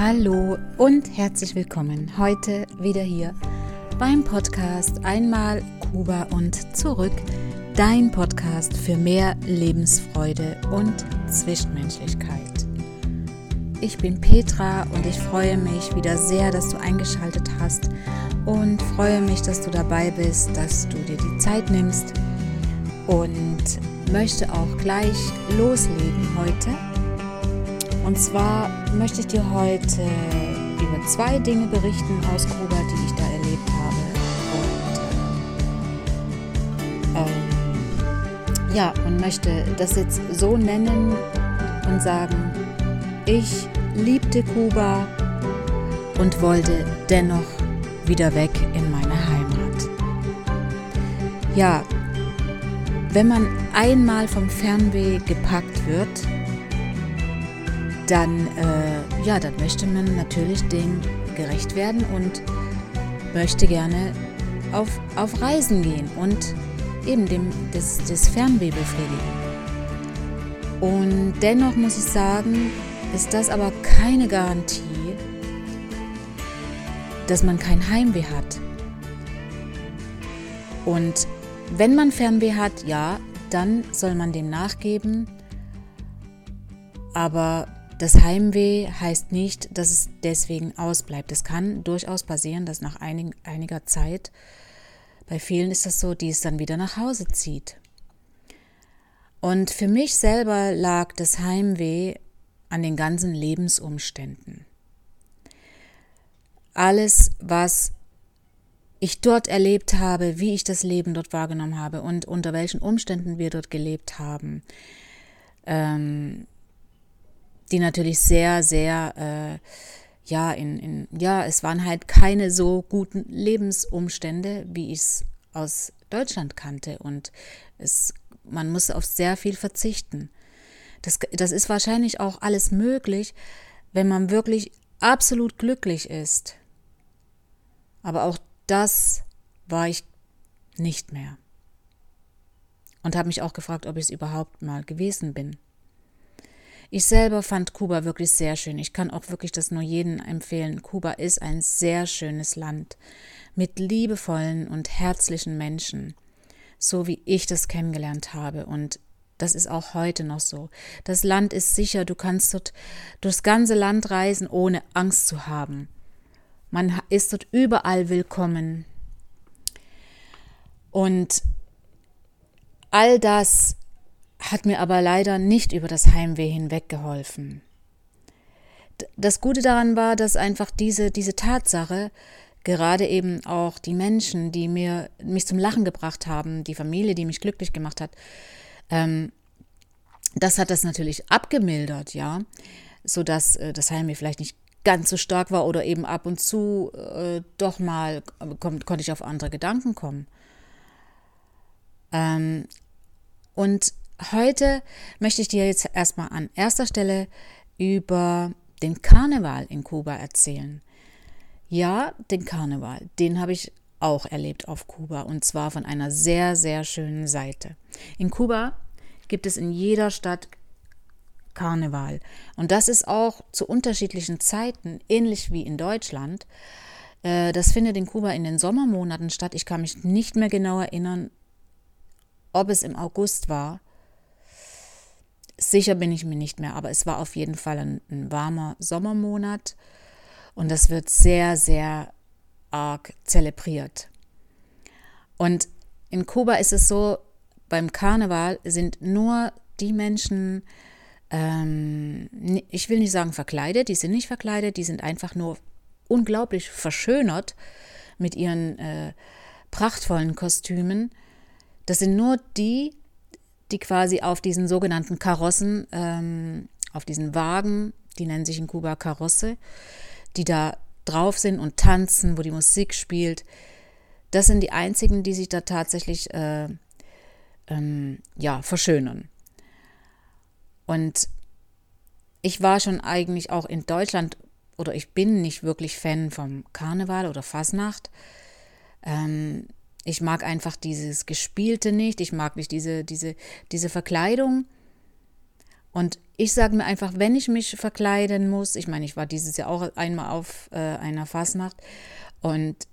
Hallo und herzlich willkommen heute wieder hier beim Podcast Einmal Kuba und zurück. Dein Podcast für mehr Lebensfreude und Zwischenmenschlichkeit. Ich bin Petra und ich freue mich wieder sehr, dass du eingeschaltet hast und freue mich, dass du dabei bist, dass du dir die Zeit nimmst und möchte auch gleich loslegen heute und zwar möchte ich dir heute über zwei Dinge berichten aus Kuba, die ich da erlebt habe. Und ähm, ja, und möchte das jetzt so nennen und sagen, ich liebte Kuba und wollte dennoch wieder weg in meine Heimat. Ja, wenn man einmal vom Fernweh gepackt wird, dann, äh, ja, dann möchte man natürlich dem gerecht werden und möchte gerne auf, auf Reisen gehen und eben dem, das, das Fernweh befriedigen. Und dennoch muss ich sagen, ist das aber keine Garantie, dass man kein Heimweh hat. Und wenn man Fernweh hat, ja, dann soll man dem nachgeben. Aber das Heimweh heißt nicht, dass es deswegen ausbleibt. Es kann durchaus passieren, dass nach einig, einiger Zeit, bei vielen ist das so, die es dann wieder nach Hause zieht. Und für mich selber lag das Heimweh an den ganzen Lebensumständen. Alles, was ich dort erlebt habe, wie ich das Leben dort wahrgenommen habe und unter welchen Umständen wir dort gelebt haben, ähm, die natürlich sehr, sehr, äh, ja, in, in, ja, es waren halt keine so guten Lebensumstände, wie ich es aus Deutschland kannte. Und es, man muss auf sehr viel verzichten. Das, das ist wahrscheinlich auch alles möglich, wenn man wirklich absolut glücklich ist. Aber auch das war ich nicht mehr. Und habe mich auch gefragt, ob ich es überhaupt mal gewesen bin. Ich selber fand Kuba wirklich sehr schön. Ich kann auch wirklich das nur jedem empfehlen. Kuba ist ein sehr schönes Land mit liebevollen und herzlichen Menschen, so wie ich das kennengelernt habe. Und das ist auch heute noch so. Das Land ist sicher, du kannst dort durchs ganze Land reisen, ohne Angst zu haben. Man ist dort überall willkommen. Und all das hat mir aber leider nicht über das Heimweh hinweg geholfen. Das Gute daran war, dass einfach diese, diese Tatsache, gerade eben auch die Menschen, die mir, mich zum Lachen gebracht haben, die Familie, die mich glücklich gemacht hat, ähm, das hat das natürlich abgemildert, ja, sodass äh, das Heimweh vielleicht nicht ganz so stark war oder eben ab und zu äh, doch mal kon konnte ich auf andere Gedanken kommen. Ähm, und Heute möchte ich dir jetzt erstmal an erster Stelle über den Karneval in Kuba erzählen. Ja, den Karneval, den habe ich auch erlebt auf Kuba und zwar von einer sehr, sehr schönen Seite. In Kuba gibt es in jeder Stadt Karneval und das ist auch zu unterschiedlichen Zeiten, ähnlich wie in Deutschland. Äh, das findet in Kuba in den Sommermonaten statt. Ich kann mich nicht mehr genau erinnern, ob es im August war Sicher bin ich mir nicht mehr, aber es war auf jeden Fall ein, ein warmer Sommermonat und das wird sehr, sehr arg zelebriert. Und in Kuba ist es so, beim Karneval sind nur die Menschen, ähm, ich will nicht sagen verkleidet, die sind nicht verkleidet, die sind einfach nur unglaublich verschönert mit ihren äh, prachtvollen Kostümen. Das sind nur die, die quasi auf diesen sogenannten Karossen, ähm, auf diesen Wagen, die nennen sich in Kuba Karosse, die da drauf sind und tanzen, wo die Musik spielt. Das sind die einzigen, die sich da tatsächlich äh, ähm, ja, verschönern. Und ich war schon eigentlich auch in Deutschland oder ich bin nicht wirklich Fan vom Karneval oder Fasnacht. Ähm, ich mag einfach dieses Gespielte nicht. Ich mag nicht diese, diese, diese Verkleidung. Und ich sage mir einfach, wenn ich mich verkleiden muss, ich meine, ich war dieses Jahr auch einmal auf äh, einer Fasnacht und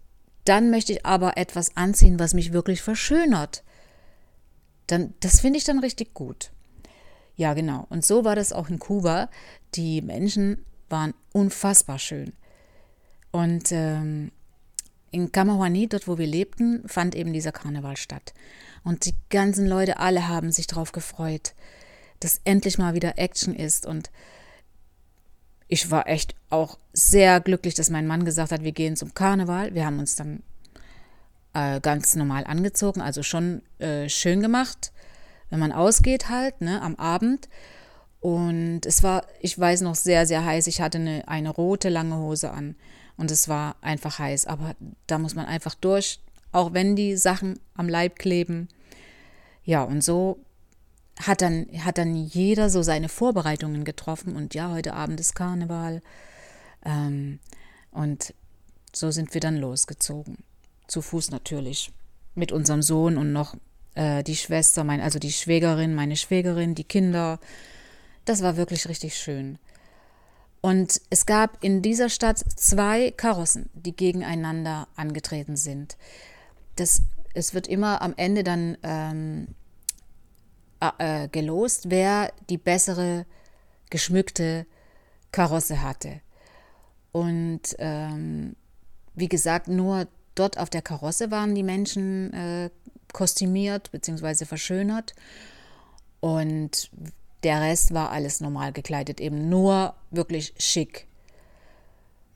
dann möchte ich aber etwas anziehen, was mich wirklich verschönert. Dann, das finde ich dann richtig gut. Ja, genau. Und so war das auch in Kuba. Die Menschen waren unfassbar schön. Und ähm, in Kamahuani, dort wo wir lebten, fand eben dieser Karneval statt. Und die ganzen Leute, alle haben sich darauf gefreut, dass endlich mal wieder Action ist. Und ich war echt auch sehr glücklich, dass mein Mann gesagt hat, wir gehen zum Karneval. Wir haben uns dann äh, ganz normal angezogen, also schon äh, schön gemacht, wenn man ausgeht halt, ne, am Abend. Und es war, ich weiß noch, sehr, sehr heiß. Ich hatte eine, eine rote lange Hose an und es war einfach heiß. Aber da muss man einfach durch, auch wenn die Sachen am Leib kleben. Ja, und so hat dann, hat dann jeder so seine Vorbereitungen getroffen und ja, heute Abend ist Karneval. Ähm, und so sind wir dann losgezogen. Zu Fuß natürlich. Mit unserem Sohn und noch äh, die Schwester, mein, also die Schwägerin, meine Schwägerin, die Kinder. Das war wirklich richtig schön. Und es gab in dieser Stadt zwei Karossen, die gegeneinander angetreten sind. Das, es wird immer am Ende dann ähm, äh, gelost, wer die bessere geschmückte Karosse hatte. Und ähm, wie gesagt, nur dort auf der Karosse waren die Menschen äh, kostümiert bzw. verschönert. Und der Rest war alles normal gekleidet, eben nur wirklich schick.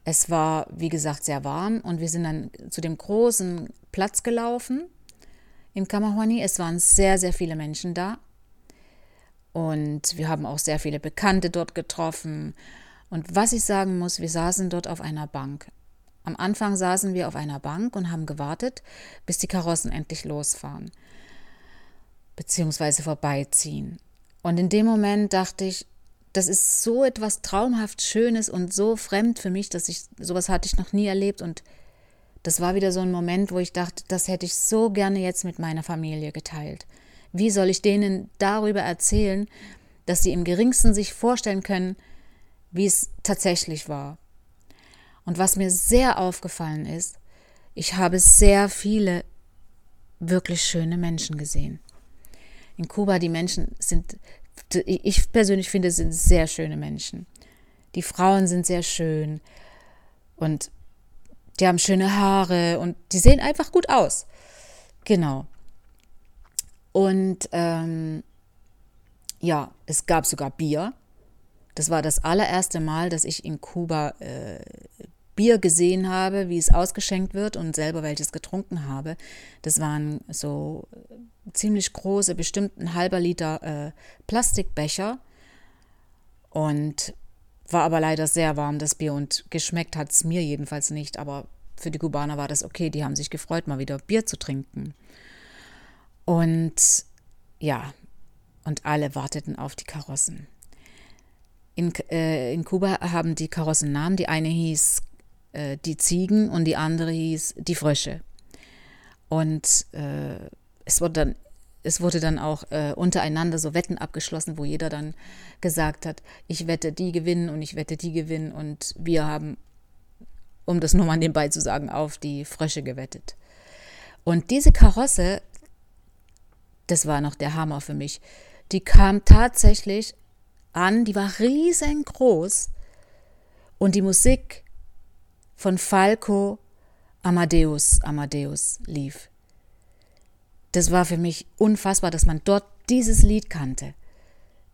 Es war, wie gesagt, sehr warm und wir sind dann zu dem großen Platz gelaufen in Kamahuani. Es waren sehr, sehr viele Menschen da. Und wir haben auch sehr viele Bekannte dort getroffen. Und was ich sagen muss, wir saßen dort auf einer Bank. Am Anfang saßen wir auf einer Bank und haben gewartet, bis die Karossen endlich losfahren, beziehungsweise vorbeiziehen. Und in dem Moment dachte ich, das ist so etwas traumhaft Schönes und so fremd für mich, dass ich sowas hatte ich noch nie erlebt und das war wieder so ein Moment, wo ich dachte, das hätte ich so gerne jetzt mit meiner Familie geteilt. Wie soll ich denen darüber erzählen, dass sie im geringsten sich vorstellen können, wie es tatsächlich war? Und was mir sehr aufgefallen ist, ich habe sehr viele wirklich schöne Menschen gesehen. In Kuba, die Menschen sind, ich persönlich finde, sind sehr schöne Menschen. Die Frauen sind sehr schön und die haben schöne Haare und die sehen einfach gut aus. Genau. Und ähm, ja, es gab sogar Bier. Das war das allererste Mal, dass ich in Kuba äh, Bier gesehen habe, wie es ausgeschenkt wird und selber welches getrunken habe. Das waren so ziemlich große, bestimmt ein halber Liter äh, Plastikbecher. Und war aber leider sehr warm, das Bier. Und geschmeckt hat es mir jedenfalls nicht. Aber für die Kubaner war das okay. Die haben sich gefreut, mal wieder Bier zu trinken. Und ja, und alle warteten auf die Karossen. In, äh, in Kuba haben die Karossen Namen. Die eine hieß äh, die Ziegen und die andere hieß die Frösche. Und äh, es wurde dann es wurde dann auch äh, untereinander so Wetten abgeschlossen, wo jeder dann gesagt hat, ich wette die gewinnen und ich wette die gewinnen. Und wir haben, um das nur mal nebenbei zu sagen, auf die Frösche gewettet. Und diese Karosse das war noch der Hammer für mich. Die kam tatsächlich an, die war riesengroß und die Musik von Falco Amadeus Amadeus lief. Das war für mich unfassbar, dass man dort dieses Lied kannte.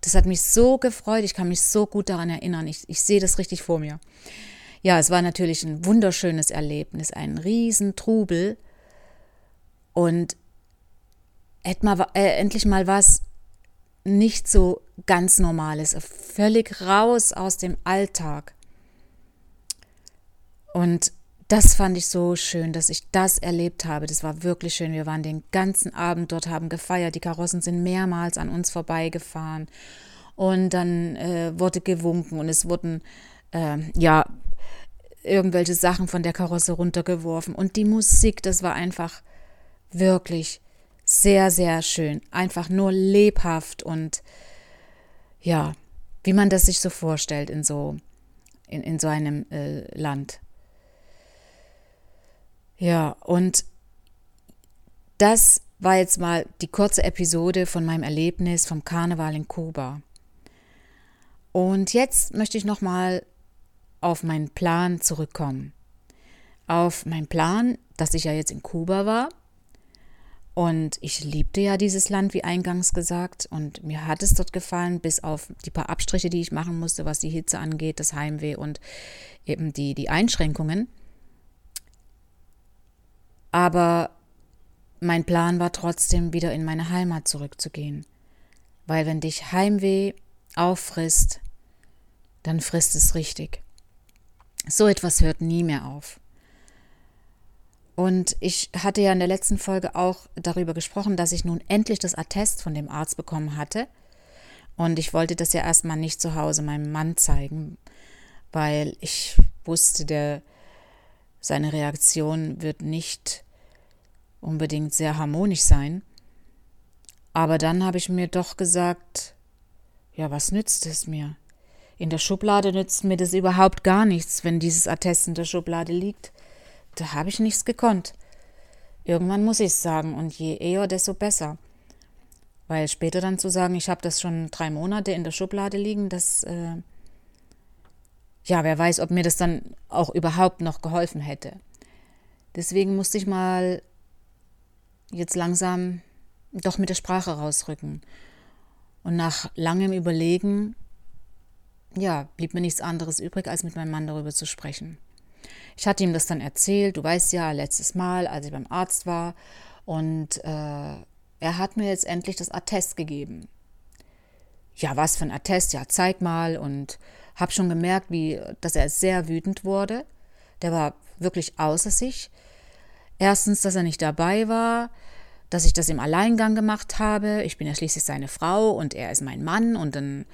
Das hat mich so gefreut, ich kann mich so gut daran erinnern. Ich, ich sehe das richtig vor mir. Ja, es war natürlich ein wunderschönes Erlebnis, ein Riesentrubel. Und mal, äh, endlich mal was nicht so ganz Normales, völlig raus aus dem Alltag. Und das fand ich so schön, dass ich das erlebt habe. Das war wirklich schön. Wir waren den ganzen Abend dort, haben gefeiert. Die Karossen sind mehrmals an uns vorbeigefahren. Und dann äh, wurde gewunken und es wurden, äh, ja, irgendwelche Sachen von der Karosse runtergeworfen. Und die Musik, das war einfach wirklich sehr, sehr schön. Einfach nur lebhaft und ja, wie man das sich so vorstellt in so, in, in so einem äh, Land. Ja, und das war jetzt mal die kurze Episode von meinem Erlebnis vom Karneval in Kuba. Und jetzt möchte ich nochmal auf meinen Plan zurückkommen. Auf meinen Plan, dass ich ja jetzt in Kuba war. Und ich liebte ja dieses Land, wie eingangs gesagt. Und mir hat es dort gefallen, bis auf die paar Abstriche, die ich machen musste, was die Hitze angeht, das Heimweh und eben die, die Einschränkungen. Aber mein Plan war trotzdem, wieder in meine Heimat zurückzugehen. Weil wenn dich Heimweh auffrisst, dann frisst es richtig. So etwas hört nie mehr auf. Und ich hatte ja in der letzten Folge auch darüber gesprochen, dass ich nun endlich das Attest von dem Arzt bekommen hatte. Und ich wollte das ja erstmal nicht zu Hause meinem Mann zeigen, weil ich wusste, der, seine Reaktion wird nicht unbedingt sehr harmonisch sein. Aber dann habe ich mir doch gesagt, ja, was nützt es mir? In der Schublade nützt mir das überhaupt gar nichts, wenn dieses Attest in der Schublade liegt. Da habe ich nichts gekonnt. Irgendwann muss ich es sagen und je eher, desto besser. Weil später dann zu sagen, ich habe das schon drei Monate in der Schublade liegen, das, äh, ja, wer weiß, ob mir das dann auch überhaupt noch geholfen hätte. Deswegen musste ich mal jetzt langsam doch mit der Sprache rausrücken. Und nach langem Überlegen, ja, blieb mir nichts anderes übrig, als mit meinem Mann darüber zu sprechen. Ich hatte ihm das dann erzählt, du weißt ja, letztes Mal, als ich beim Arzt war, und äh, er hat mir jetzt endlich das Attest gegeben. Ja, was für ein Attest? Ja, zeig mal. Und habe schon gemerkt, wie, dass er sehr wütend wurde. Der war wirklich außer sich. Erstens, dass er nicht dabei war, dass ich das im Alleingang gemacht habe. Ich bin ja schließlich seine Frau und er ist mein Mann und dann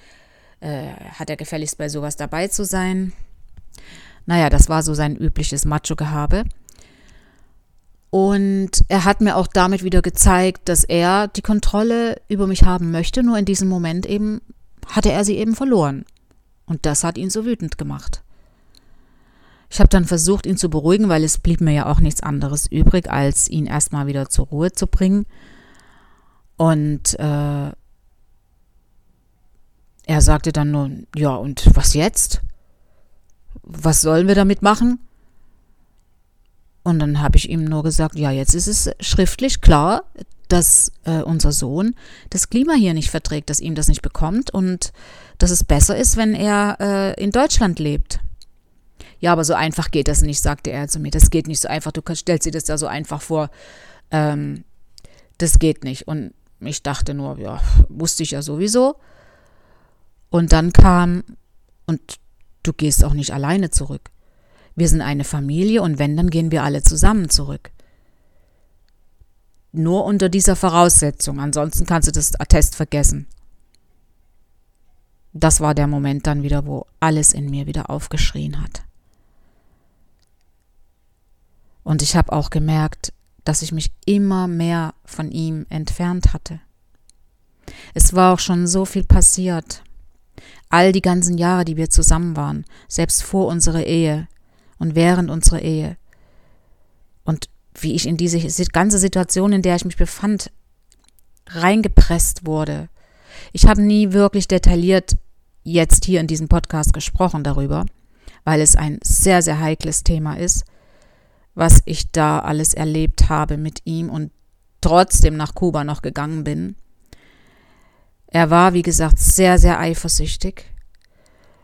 äh, hat er gefälligst bei sowas dabei zu sein. Naja, das war so sein übliches Macho-Gehabe. Und er hat mir auch damit wieder gezeigt, dass er die Kontrolle über mich haben möchte, nur in diesem Moment eben hatte er sie eben verloren. Und das hat ihn so wütend gemacht. Ich habe dann versucht, ihn zu beruhigen, weil es blieb mir ja auch nichts anderes übrig, als ihn erstmal wieder zur Ruhe zu bringen. Und äh, er sagte dann nur, ja, und was jetzt? Was sollen wir damit machen? Und dann habe ich ihm nur gesagt, ja, jetzt ist es schriftlich klar, dass äh, unser Sohn das Klima hier nicht verträgt, dass ihm das nicht bekommt und dass es besser ist, wenn er äh, in Deutschland lebt. Ja, aber so einfach geht das nicht, sagte er zu mir. Das geht nicht so einfach. Du stellst dir das da so einfach vor. Ähm, das geht nicht. Und ich dachte nur, ja, wusste ich ja sowieso. Und dann kam, und du gehst auch nicht alleine zurück. Wir sind eine Familie und wenn, dann gehen wir alle zusammen zurück. Nur unter dieser Voraussetzung. Ansonsten kannst du das Attest vergessen. Das war der Moment dann wieder, wo alles in mir wieder aufgeschrien hat. Und ich habe auch gemerkt, dass ich mich immer mehr von ihm entfernt hatte. Es war auch schon so viel passiert. All die ganzen Jahre, die wir zusammen waren, selbst vor unserer Ehe und während unserer Ehe. Und wie ich in diese ganze Situation, in der ich mich befand, reingepresst wurde. Ich habe nie wirklich detailliert jetzt hier in diesem Podcast gesprochen darüber, weil es ein sehr, sehr heikles Thema ist was ich da alles erlebt habe mit ihm und trotzdem nach Kuba noch gegangen bin. Er war, wie gesagt, sehr, sehr eifersüchtig,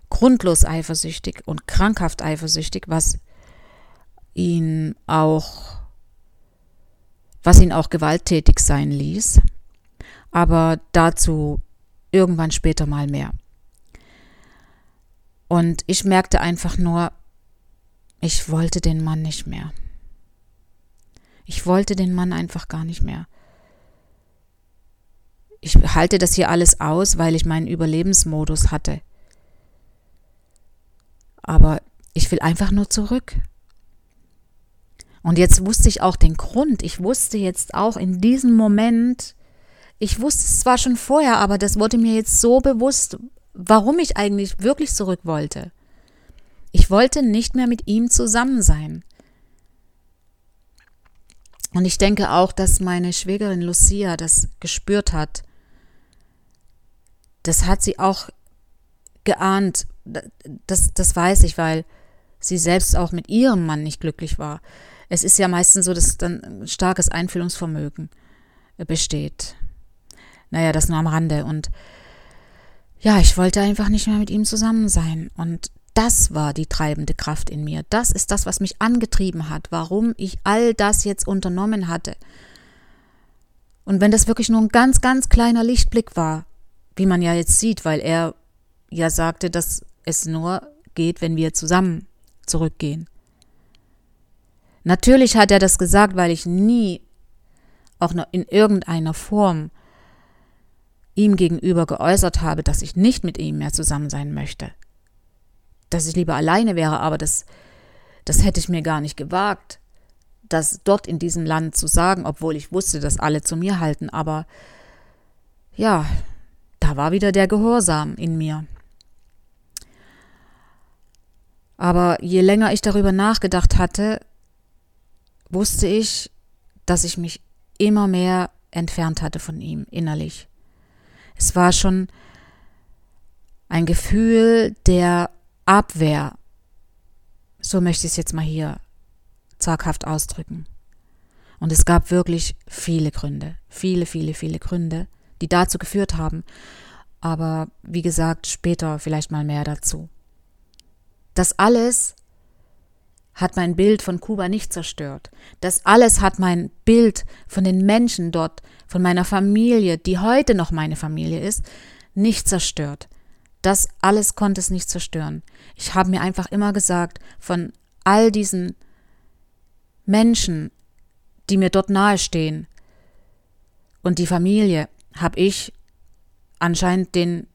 grundlos eifersüchtig und krankhaft eifersüchtig, was ihn auch, was ihn auch gewalttätig sein ließ. Aber dazu irgendwann später mal mehr. Und ich merkte einfach nur, ich wollte den Mann nicht mehr. Ich wollte den Mann einfach gar nicht mehr. Ich halte das hier alles aus, weil ich meinen Überlebensmodus hatte. Aber ich will einfach nur zurück. Und jetzt wusste ich auch den Grund. Ich wusste jetzt auch in diesem Moment, ich wusste es zwar schon vorher, aber das wurde mir jetzt so bewusst, warum ich eigentlich wirklich zurück wollte. Ich wollte nicht mehr mit ihm zusammen sein. Und ich denke auch, dass meine Schwägerin Lucia das gespürt hat. Das hat sie auch geahnt. Das, das weiß ich, weil sie selbst auch mit ihrem Mann nicht glücklich war. Es ist ja meistens so, dass dann starkes Einfühlungsvermögen besteht. Naja, das nur am Rande. Und ja, ich wollte einfach nicht mehr mit ihm zusammen sein. Und das war die treibende Kraft in mir. Das ist das, was mich angetrieben hat, warum ich all das jetzt unternommen hatte. Und wenn das wirklich nur ein ganz, ganz kleiner Lichtblick war, wie man ja jetzt sieht, weil er ja sagte, dass es nur geht, wenn wir zusammen zurückgehen. Natürlich hat er das gesagt, weil ich nie, auch noch in irgendeiner Form, ihm gegenüber geäußert habe, dass ich nicht mit ihm mehr zusammen sein möchte. Dass ich lieber alleine wäre, aber das, das hätte ich mir gar nicht gewagt, das dort in diesem Land zu sagen, obwohl ich wusste, dass alle zu mir halten. Aber ja, da war wieder der Gehorsam in mir. Aber je länger ich darüber nachgedacht hatte, wusste ich, dass ich mich immer mehr entfernt hatte von ihm innerlich. Es war schon ein Gefühl der Abwehr. So möchte ich es jetzt mal hier zaghaft ausdrücken. Und es gab wirklich viele Gründe, viele, viele, viele Gründe, die dazu geführt haben. Aber wie gesagt, später vielleicht mal mehr dazu. Das alles hat mein Bild von Kuba nicht zerstört. Das alles hat mein Bild von den Menschen dort, von meiner Familie, die heute noch meine Familie ist, nicht zerstört. Das alles konnte es nicht zerstören. Ich habe mir einfach immer gesagt, von all diesen Menschen, die mir dort nahestehen und die Familie, habe ich anscheinend den,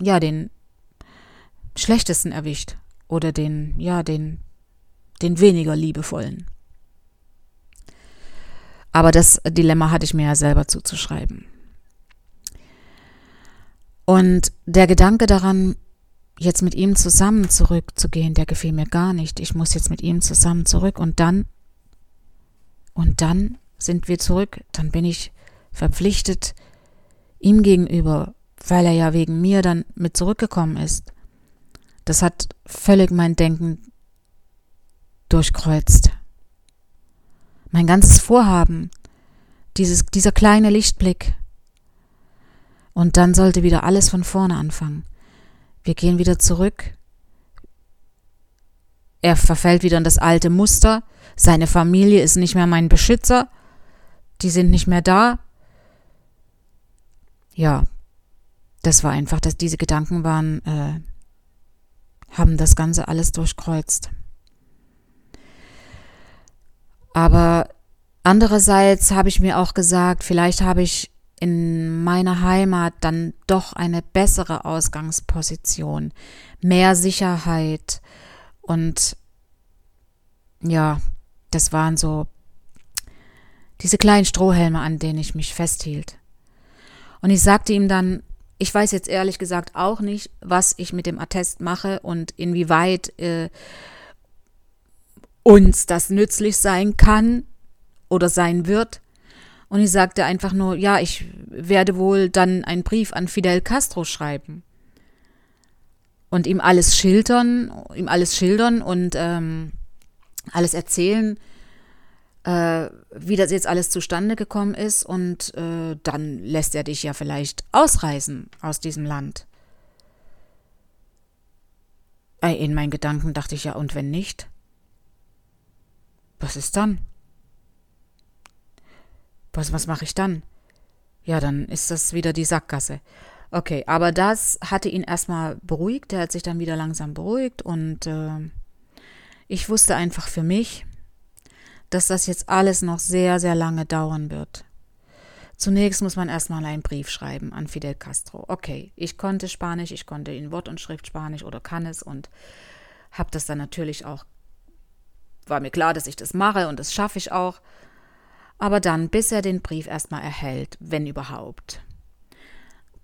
ja, den schlechtesten erwischt oder den, ja, den, den weniger liebevollen. Aber das Dilemma hatte ich mir ja selber zuzuschreiben. Und der Gedanke daran, jetzt mit ihm zusammen zurückzugehen, der gefiel mir gar nicht. Ich muss jetzt mit ihm zusammen zurück und dann, und dann sind wir zurück, dann bin ich verpflichtet ihm gegenüber, weil er ja wegen mir dann mit zurückgekommen ist. Das hat völlig mein Denken durchkreuzt. Mein ganzes Vorhaben, dieses, dieser kleine Lichtblick. Und dann sollte wieder alles von vorne anfangen. Wir gehen wieder zurück. Er verfällt wieder in das alte Muster. Seine Familie ist nicht mehr mein Beschützer. Die sind nicht mehr da. Ja, das war einfach, dass diese Gedanken waren äh, haben das Ganze alles durchkreuzt. Aber andererseits habe ich mir auch gesagt, vielleicht habe ich in meiner Heimat dann doch eine bessere Ausgangsposition, mehr Sicherheit und ja, das waren so diese kleinen Strohhelme, an denen ich mich festhielt. Und ich sagte ihm dann, ich weiß jetzt ehrlich gesagt auch nicht, was ich mit dem Attest mache und inwieweit äh, uns das nützlich sein kann oder sein wird. Und ich sagte einfach nur, ja, ich werde wohl dann einen Brief an Fidel Castro schreiben und ihm alles schildern, ihm alles schildern und ähm, alles erzählen, äh, wie das jetzt alles zustande gekommen ist und äh, dann lässt er dich ja vielleicht ausreisen aus diesem Land. Äh, in meinen Gedanken dachte ich ja, und wenn nicht? Was ist dann? Was, was mache ich dann? Ja, dann ist das wieder die Sackgasse. Okay, aber das hatte ihn erstmal beruhigt. Er hat sich dann wieder langsam beruhigt und äh, ich wusste einfach für mich, dass das jetzt alles noch sehr, sehr lange dauern wird. Zunächst muss man erstmal einen Brief schreiben an Fidel Castro. Okay, ich konnte Spanisch, ich konnte in Wort und Schrift Spanisch oder kann es und habe das dann natürlich auch, war mir klar, dass ich das mache und das schaffe ich auch. Aber dann, bis er den Brief erstmal erhält, wenn überhaupt.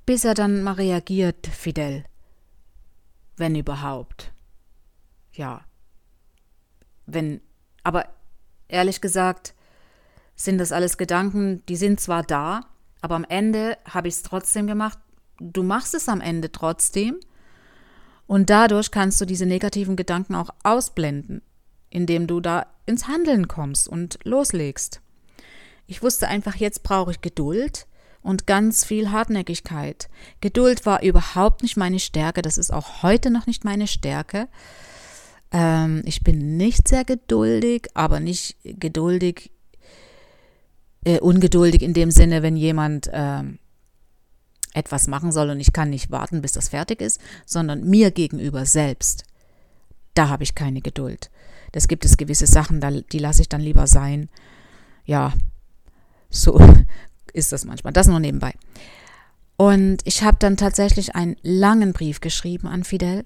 bis er dann mal reagiert, Fidel. Wenn überhaupt. Ja. Wenn, aber ehrlich gesagt, sind das alles Gedanken, die sind zwar da, aber am Ende habe ich es trotzdem gemacht. Du machst es am Ende trotzdem. Und dadurch kannst du diese negativen Gedanken auch ausblenden, indem du da ins Handeln kommst und loslegst. Ich wusste einfach, jetzt brauche ich Geduld und ganz viel Hartnäckigkeit. Geduld war überhaupt nicht meine Stärke, das ist auch heute noch nicht meine Stärke. Ähm, ich bin nicht sehr geduldig, aber nicht geduldig, äh, ungeduldig in dem Sinne, wenn jemand ähm, etwas machen soll und ich kann nicht warten, bis das fertig ist, sondern mir gegenüber selbst. Da habe ich keine Geduld. Das gibt es gewisse Sachen, die lasse ich dann lieber sein. Ja, so ist das manchmal. Das nur nebenbei. Und ich habe dann tatsächlich einen langen Brief geschrieben an Fidel,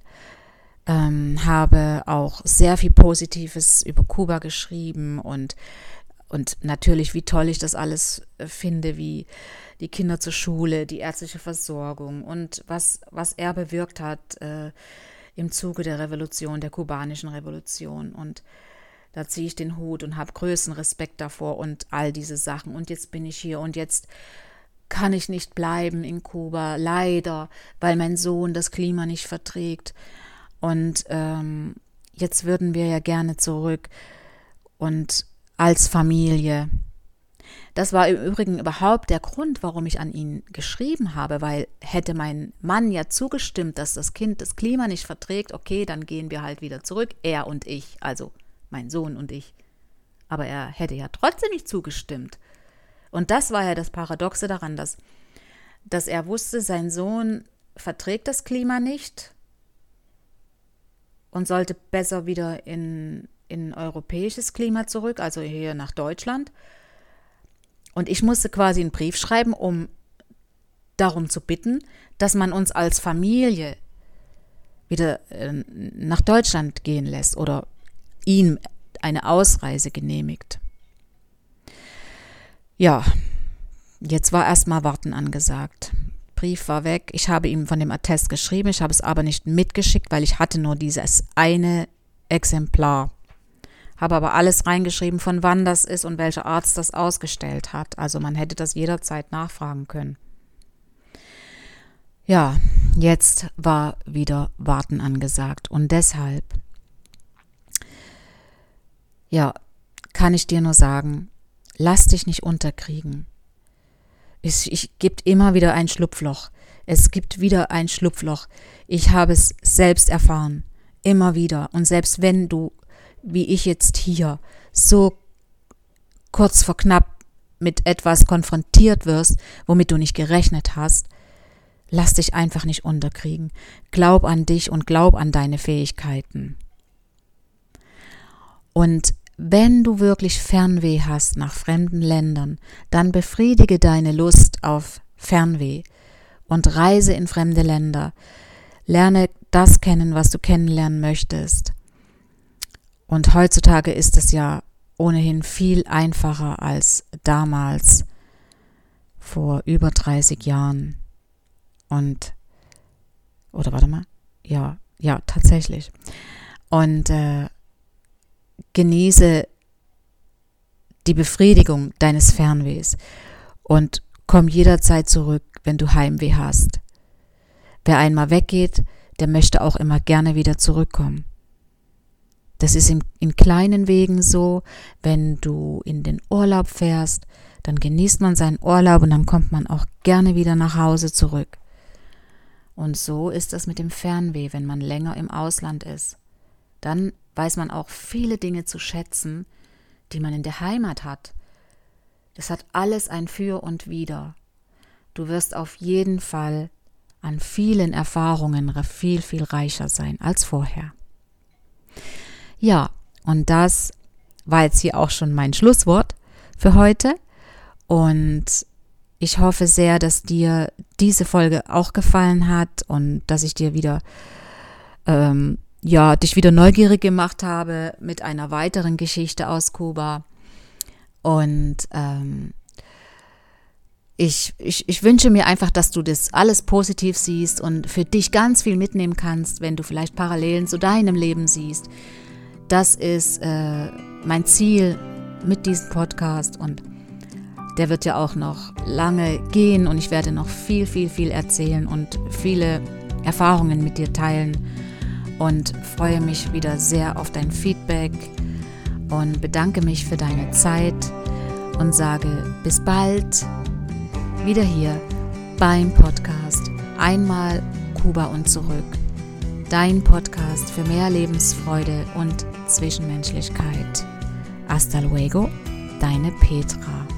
ähm, habe auch sehr viel Positives über Kuba geschrieben und, und natürlich, wie toll ich das alles äh, finde, wie die Kinder zur Schule, die ärztliche Versorgung und was, was er bewirkt hat äh, im Zuge der Revolution, der kubanischen Revolution. Und da ziehe ich den Hut und habe größten Respekt davor und all diese Sachen. Und jetzt bin ich hier und jetzt kann ich nicht bleiben in Kuba, leider, weil mein Sohn das Klima nicht verträgt. Und ähm, jetzt würden wir ja gerne zurück und als Familie. Das war im Übrigen überhaupt der Grund, warum ich an ihn geschrieben habe, weil hätte mein Mann ja zugestimmt, dass das Kind das Klima nicht verträgt, okay, dann gehen wir halt wieder zurück, er und ich, also mein Sohn und ich. Aber er hätte ja trotzdem nicht zugestimmt. Und das war ja das Paradoxe daran, dass, dass er wusste, sein Sohn verträgt das Klima nicht und sollte besser wieder in, in europäisches Klima zurück, also hier nach Deutschland. Und ich musste quasi einen Brief schreiben, um darum zu bitten, dass man uns als Familie wieder äh, nach Deutschland gehen lässt oder ihm eine Ausreise genehmigt. Ja, jetzt war erstmal Warten angesagt. Brief war weg. Ich habe ihm von dem Attest geschrieben, ich habe es aber nicht mitgeschickt, weil ich hatte nur dieses eine Exemplar. Habe aber alles reingeschrieben, von wann das ist und welcher Arzt das ausgestellt hat. Also man hätte das jederzeit nachfragen können. Ja, jetzt war wieder Warten angesagt und deshalb ja, kann ich dir nur sagen, lass dich nicht unterkriegen. Es gibt immer wieder ein Schlupfloch. Es gibt wieder ein Schlupfloch. Ich habe es selbst erfahren. Immer wieder. Und selbst wenn du, wie ich jetzt hier, so kurz vor knapp mit etwas konfrontiert wirst, womit du nicht gerechnet hast, lass dich einfach nicht unterkriegen. Glaub an dich und glaub an deine Fähigkeiten. Und wenn du wirklich Fernweh hast nach fremden Ländern, dann befriedige deine Lust auf Fernweh und reise in fremde Länder. Lerne das kennen, was du kennenlernen möchtest. Und heutzutage ist es ja ohnehin viel einfacher als damals vor über 30 Jahren. Und, oder warte mal, ja, ja, tatsächlich. Und äh, genieße die Befriedigung deines Fernwehs und komm jederzeit zurück, wenn du Heimweh hast. Wer einmal weggeht, der möchte auch immer gerne wieder zurückkommen. Das ist in, in kleinen Wegen so, wenn du in den Urlaub fährst, dann genießt man seinen Urlaub und dann kommt man auch gerne wieder nach Hause zurück. Und so ist das mit dem Fernweh, wenn man länger im Ausland ist. Dann weiß man auch viele Dinge zu schätzen, die man in der Heimat hat. Das hat alles ein Für und Wider. Du wirst auf jeden Fall an vielen Erfahrungen viel, viel reicher sein als vorher. Ja, und das war jetzt hier auch schon mein Schlusswort für heute. Und ich hoffe sehr, dass dir diese Folge auch gefallen hat und dass ich dir wieder ähm, ja, dich wieder neugierig gemacht habe mit einer weiteren Geschichte aus Kuba. Und ähm, ich, ich, ich wünsche mir einfach, dass du das alles positiv siehst und für dich ganz viel mitnehmen kannst, wenn du vielleicht Parallelen zu deinem Leben siehst. Das ist äh, mein Ziel mit diesem Podcast und der wird ja auch noch lange gehen und ich werde noch viel, viel, viel erzählen und viele Erfahrungen mit dir teilen und freue mich wieder sehr auf dein Feedback und bedanke mich für deine Zeit und sage bis bald wieder hier beim Podcast Einmal Kuba und zurück. Dein Podcast für mehr Lebensfreude und Zwischenmenschlichkeit. Hasta luego, deine Petra.